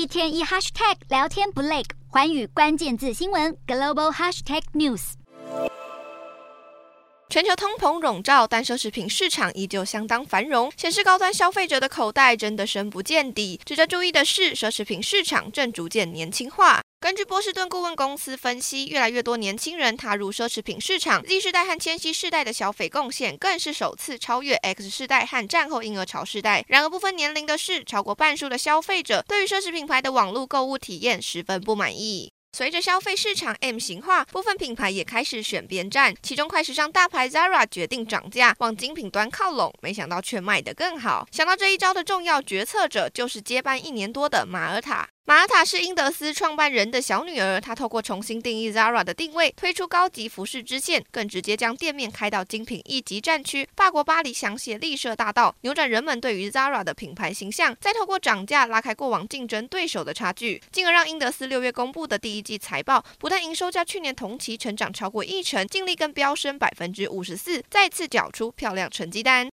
一天一 hashtag 聊天不累，环宇关键字新闻 global hashtag news。全球通膨笼罩，但奢侈品市场依旧相当繁荣，显示高端消费者的口袋真的深不见底。值得注意的是，奢侈品市场正逐渐年轻化。根据波士顿顾问公司分析，越来越多年轻人踏入奢侈品市场，Z 世代和千禧世代的消费贡献更是首次超越 X 世代和战后婴儿潮世代。然而，不分年龄的是，超过半数的消费者对于奢侈品牌的网络购物体验十分不满意。随着消费市场 M 型化，部分品牌也开始选边站。其中，快时尚大牌 Zara 决定涨价，往精品端靠拢，没想到却卖得更好。想到这一招的重要决策者，就是接班一年多的马尔塔。玛塔是英德斯创办人的小女儿，她透过重新定义 Zara 的定位，推出高级服饰支线，更直接将店面开到精品一级战区——法国巴黎香榭丽舍大道，扭转人们对于 Zara 的品牌形象，再透过涨价拉开过往竞争对手的差距，进而让英德斯六月公布的第一季财报，不但营收较去年同期成长超过一成，净利更飙升百分之五十四，再次缴出漂亮成绩单。